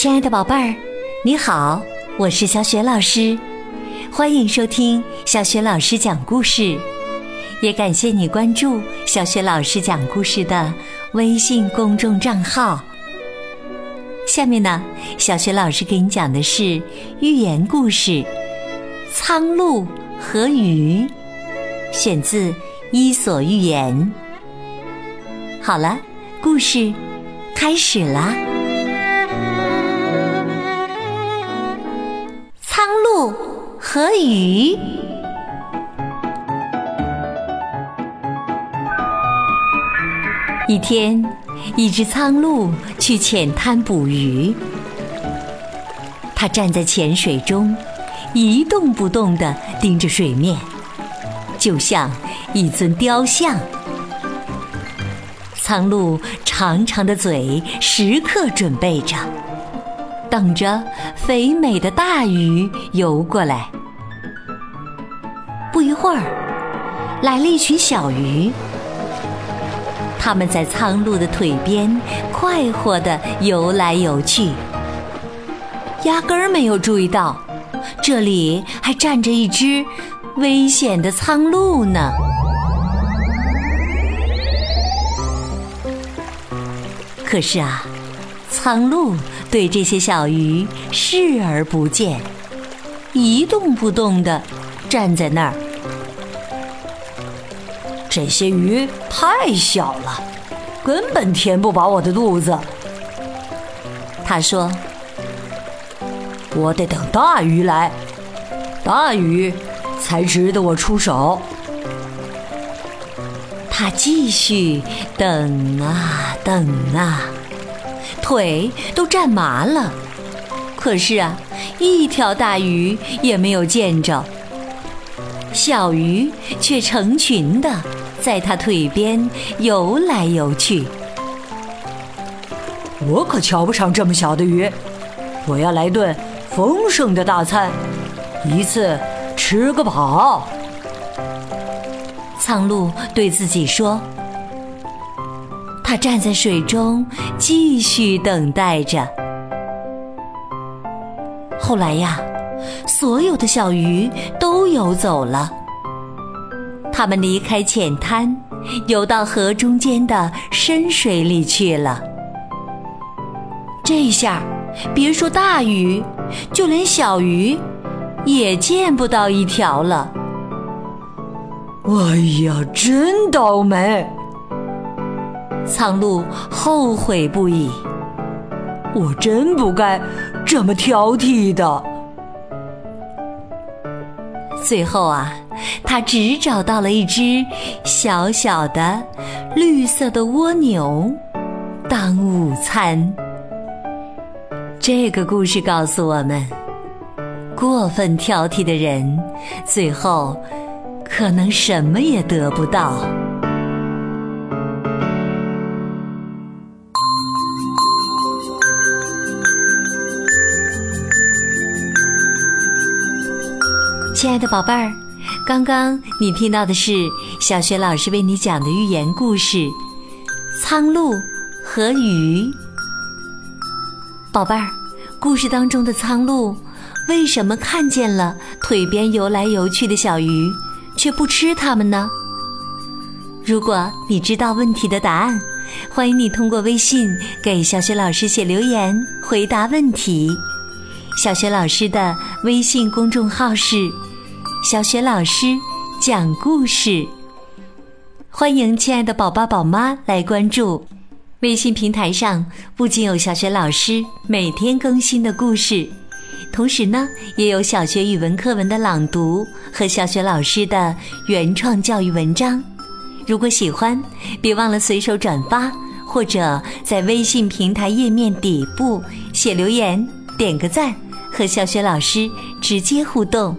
亲爱的宝贝儿，你好，我是小雪老师，欢迎收听小雪老师讲故事，也感谢你关注小雪老师讲故事的微信公众账号。下面呢，小雪老师给你讲的是寓言故事《苍鹭和鱼》，选自《伊索寓言》。好了，故事开始啦。和鱼。一天，一只苍鹭去浅滩捕鱼。它站在浅水中，一动不动地盯着水面，就像一尊雕像。苍鹭长长的嘴时刻准备着，等着肥美的大鱼游过来。会儿，来了一群小鱼，它们在苍鹭的腿边快活的游来游去，压根儿没有注意到这里还站着一只危险的苍鹭呢。可是啊，苍鹭对这些小鱼视而不见，一动不动的站在那儿。这些鱼太小了，根本填不饱我的肚子。他说：“我得等大鱼来，大鱼才值得我出手。”他继续等啊等啊，腿都站麻了。可是啊，一条大鱼也没有见着。小鱼却成群的在他腿边游来游去。我可瞧不上这么小的鱼，我要来顿丰盛的大餐，一次吃个饱。苍鹭对自己说：“他站在水中，继续等待着。后来呀，所有的小鱼都游走了。它们离开浅滩，游到河中间的深水里去了。这下，别说大鱼，就连小鱼也见不到一条了。”哎呀，真倒霉！苍鹭后悔不已。我真不该这么挑剔的。最后啊，他只找到了一只小小的绿色的蜗牛当午餐。这个故事告诉我们：过分挑剔的人，最后。可能什么也得不到。亲爱的宝贝儿，刚刚你听到的是小学老师为你讲的寓言故事《苍鹭和鱼》。宝贝儿，故事当中的苍鹭为什么看见了腿边游来游去的小鱼？却不吃它们呢？如果你知道问题的答案，欢迎你通过微信给小雪老师写留言回答问题。小雪老师的微信公众号是“小雪老师讲故事”，欢迎亲爱的宝宝宝妈来关注。微信平台上不仅有小雪老师每天更新的故事。同时呢，也有小学语文课文的朗读和小学老师的原创教育文章。如果喜欢，别忘了随手转发，或者在微信平台页面底部写留言、点个赞，和小学老师直接互动。